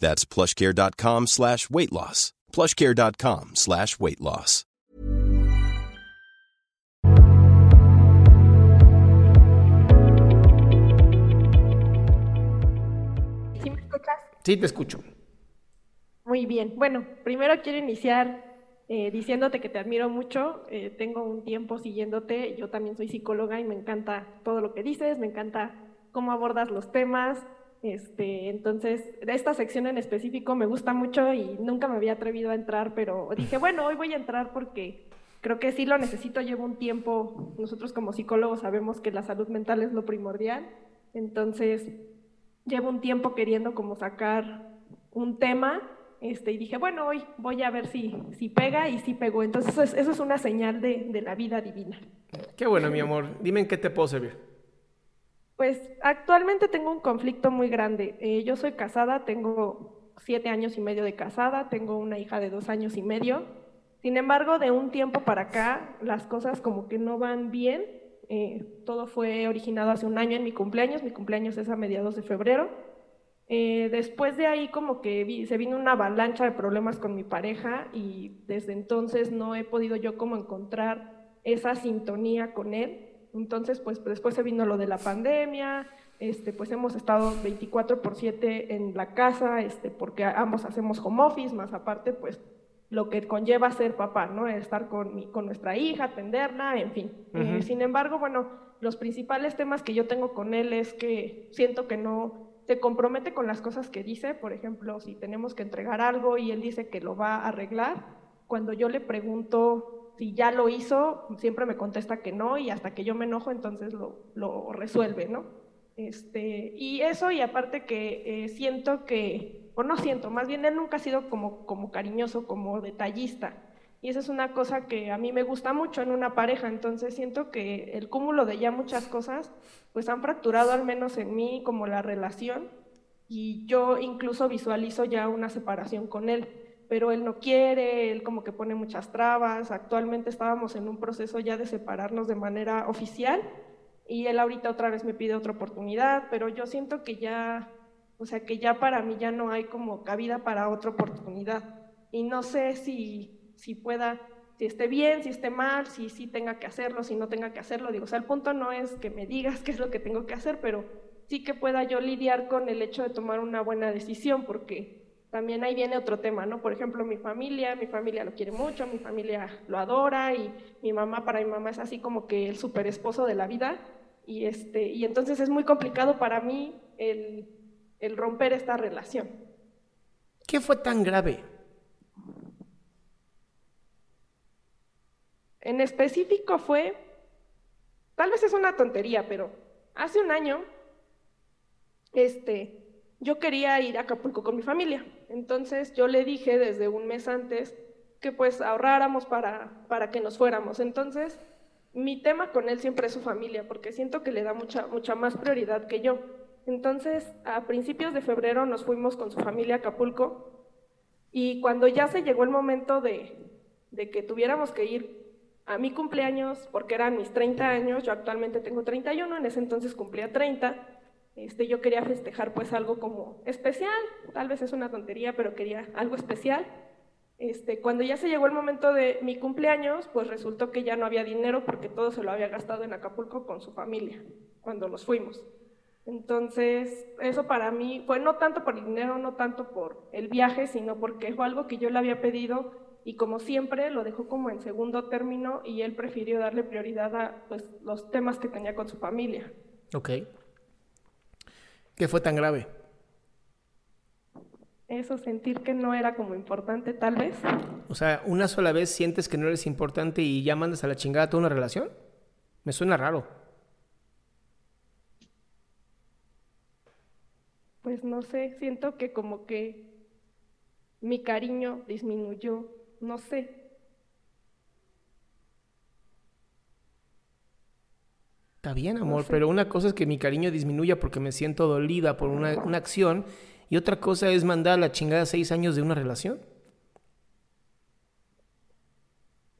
That's plushcare.com slash weight loss. plushcare.com slash weight loss. ¿Sí me escuchas? Sí, te escucho. Muy bien. Bueno, primero quiero iniciar eh, diciéndote que te admiro mucho. Eh, tengo un tiempo siguiéndote. Yo también soy psicóloga y me encanta todo lo que dices, me encanta cómo abordas los temas. Este, entonces, esta sección en específico me gusta mucho y nunca me había atrevido a entrar, pero dije, bueno, hoy voy a entrar porque creo que sí lo necesito, llevo un tiempo, nosotros como psicólogos sabemos que la salud mental es lo primordial, entonces llevo un tiempo queriendo como sacar un tema este, y dije, bueno, hoy voy a ver si, si pega y si pegó. Entonces eso es, eso es una señal de, de la vida divina. Qué bueno, mi amor. Dime en qué te puedo servir. Pues actualmente tengo un conflicto muy grande. Eh, yo soy casada, tengo siete años y medio de casada, tengo una hija de dos años y medio. Sin embargo, de un tiempo para acá, las cosas como que no van bien. Eh, todo fue originado hace un año en mi cumpleaños. Mi cumpleaños es a mediados de febrero. Eh, después de ahí como que se vino una avalancha de problemas con mi pareja y desde entonces no he podido yo como encontrar esa sintonía con él. Entonces, pues después se vino lo de la pandemia, este, pues hemos estado 24 por 7 en la casa, este, porque ambos hacemos home office, más aparte, pues lo que conlleva ser papá, ¿no? Estar con, mi, con nuestra hija, atenderla, en fin. eh, sin embargo, bueno, los principales temas que yo tengo con él es que siento que no se compromete con las cosas que dice, por ejemplo, si tenemos que entregar algo y él dice que lo va a arreglar, cuando yo le pregunto si ya lo hizo, siempre me contesta que no y hasta que yo me enojo, entonces lo, lo resuelve, ¿no? Este, y eso, y aparte que eh, siento que, o no siento, más bien él nunca ha sido como, como cariñoso, como detallista. Y esa es una cosa que a mí me gusta mucho en una pareja, entonces siento que el cúmulo de ya muchas cosas, pues han fracturado al menos en mí como la relación y yo incluso visualizo ya una separación con él, pero él no quiere, él como que pone muchas trabas, actualmente estábamos en un proceso ya de separarnos de manera oficial y él ahorita otra vez me pide otra oportunidad, pero yo siento que ya, o sea, que ya para mí ya no hay como cabida para otra oportunidad y no sé si si pueda, si esté bien, si esté mal, si sí tenga que hacerlo, si no tenga que hacerlo. Digo, o sea, el punto no es que me digas qué es lo que tengo que hacer, pero sí que pueda yo lidiar con el hecho de tomar una buena decisión, porque también ahí viene otro tema, ¿no? Por ejemplo, mi familia, mi familia lo quiere mucho, mi familia lo adora y mi mamá, para mi mamá es así como que el super esposo de la vida y, este, y entonces es muy complicado para mí el, el romper esta relación. ¿Qué fue tan grave? En específico fue, tal vez es una tontería, pero hace un año, este, yo quería ir a Acapulco con mi familia. Entonces yo le dije desde un mes antes que pues ahorráramos para, para que nos fuéramos. Entonces mi tema con él siempre es su familia, porque siento que le da mucha, mucha más prioridad que yo. Entonces a principios de febrero nos fuimos con su familia a Acapulco y cuando ya se llegó el momento de, de que tuviéramos que ir a mi cumpleaños, porque eran mis 30 años, yo actualmente tengo 31, en ese entonces cumplía 30, este, yo quería festejar pues algo como especial, tal vez es una tontería, pero quería algo especial. Este, cuando ya se llegó el momento de mi cumpleaños, pues resultó que ya no había dinero porque todo se lo había gastado en Acapulco con su familia, cuando nos fuimos. Entonces, eso para mí fue no tanto por el dinero, no tanto por el viaje, sino porque fue algo que yo le había pedido y como siempre lo dejó como en segundo término y él prefirió darle prioridad a pues, los temas que tenía con su familia. Ok. ¿Qué fue tan grave? Eso, sentir que no era como importante tal vez. O sea, una sola vez sientes que no eres importante y ya mandas a la chingada toda una relación. Me suena raro. Pues no sé, siento que como que mi cariño disminuyó, no sé. Está bien, amor, pero una cosa es que mi cariño disminuya porque me siento dolida por una, una acción y otra cosa es mandar a la chingada seis años de una relación.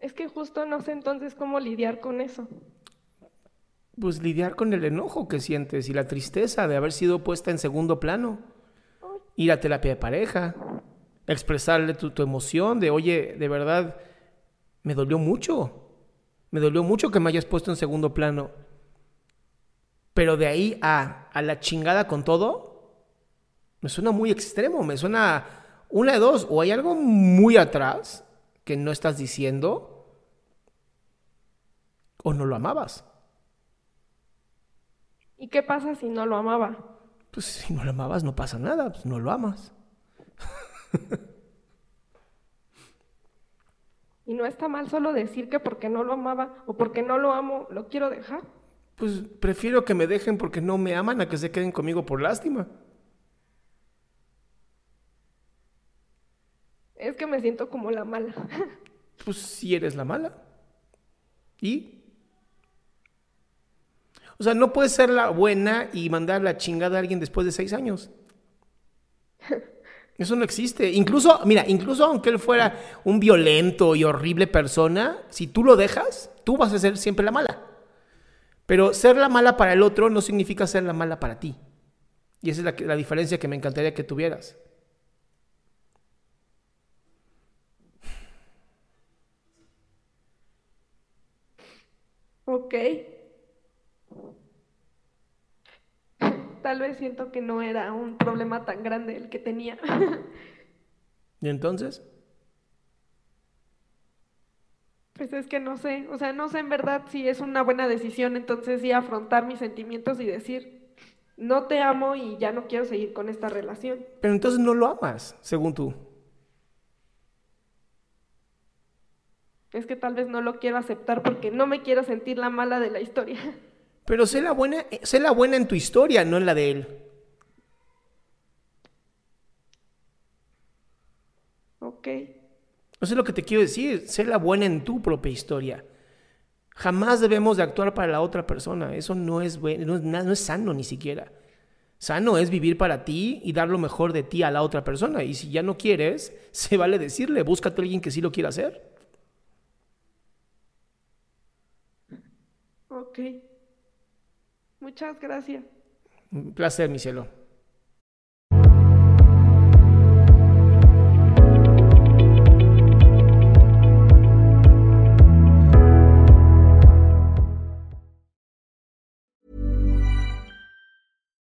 Es que justo no sé entonces cómo lidiar con eso. Pues lidiar con el enojo que sientes y la tristeza de haber sido puesta en segundo plano. Ir a terapia de pareja, expresarle tu, tu emoción de, oye, de verdad, me dolió mucho. Me dolió mucho que me hayas puesto en segundo plano. Pero de ahí a, a la chingada con todo, me suena muy extremo, me suena una de dos, o hay algo muy atrás que no estás diciendo, o no lo amabas. ¿Y qué pasa si no lo amaba? Pues si no lo amabas no pasa nada, pues no lo amas. ¿Y no está mal solo decir que porque no lo amaba o porque no lo amo, lo quiero dejar? Pues prefiero que me dejen porque no me aman a que se queden conmigo por lástima. Es que me siento como la mala. Pues si eres la mala. ¿Y? O sea, no puedes ser la buena y mandar la chingada a alguien después de seis años. Eso no existe. Incluso, mira, incluso aunque él fuera un violento y horrible persona, si tú lo dejas, tú vas a ser siempre la mala. Pero ser la mala para el otro no significa ser la mala para ti. Y esa es la, la diferencia que me encantaría que tuvieras. Ok. Tal vez siento que no era un problema tan grande el que tenía. ¿Y entonces? Pues es que no sé, o sea, no sé en verdad si es una buena decisión entonces sí afrontar mis sentimientos y decir, no te amo y ya no quiero seguir con esta relación. Pero entonces no lo amas, según tú. Es que tal vez no lo quiero aceptar porque no me quiero sentir la mala de la historia. Pero sé la buena, sé la buena en tu historia, no en la de él. Ok. Eso es lo que te quiero decir, sé la buena en tu propia historia. Jamás debemos de actuar para la otra persona, eso no es, bueno, no es, no es sano ni siquiera. Sano es vivir para ti y dar lo mejor de ti a la otra persona. Y si ya no quieres, se vale decirle, búscate a alguien que sí lo quiera hacer. Ok. Muchas gracias. Un placer, mi cielo.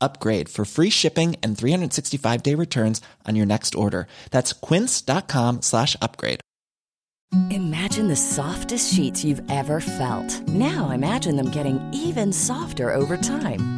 upgrade for free shipping and 365 day returns on your next order. That's quince.com slash upgrade. Imagine the softest sheets you've ever felt. Now imagine them getting even softer over time.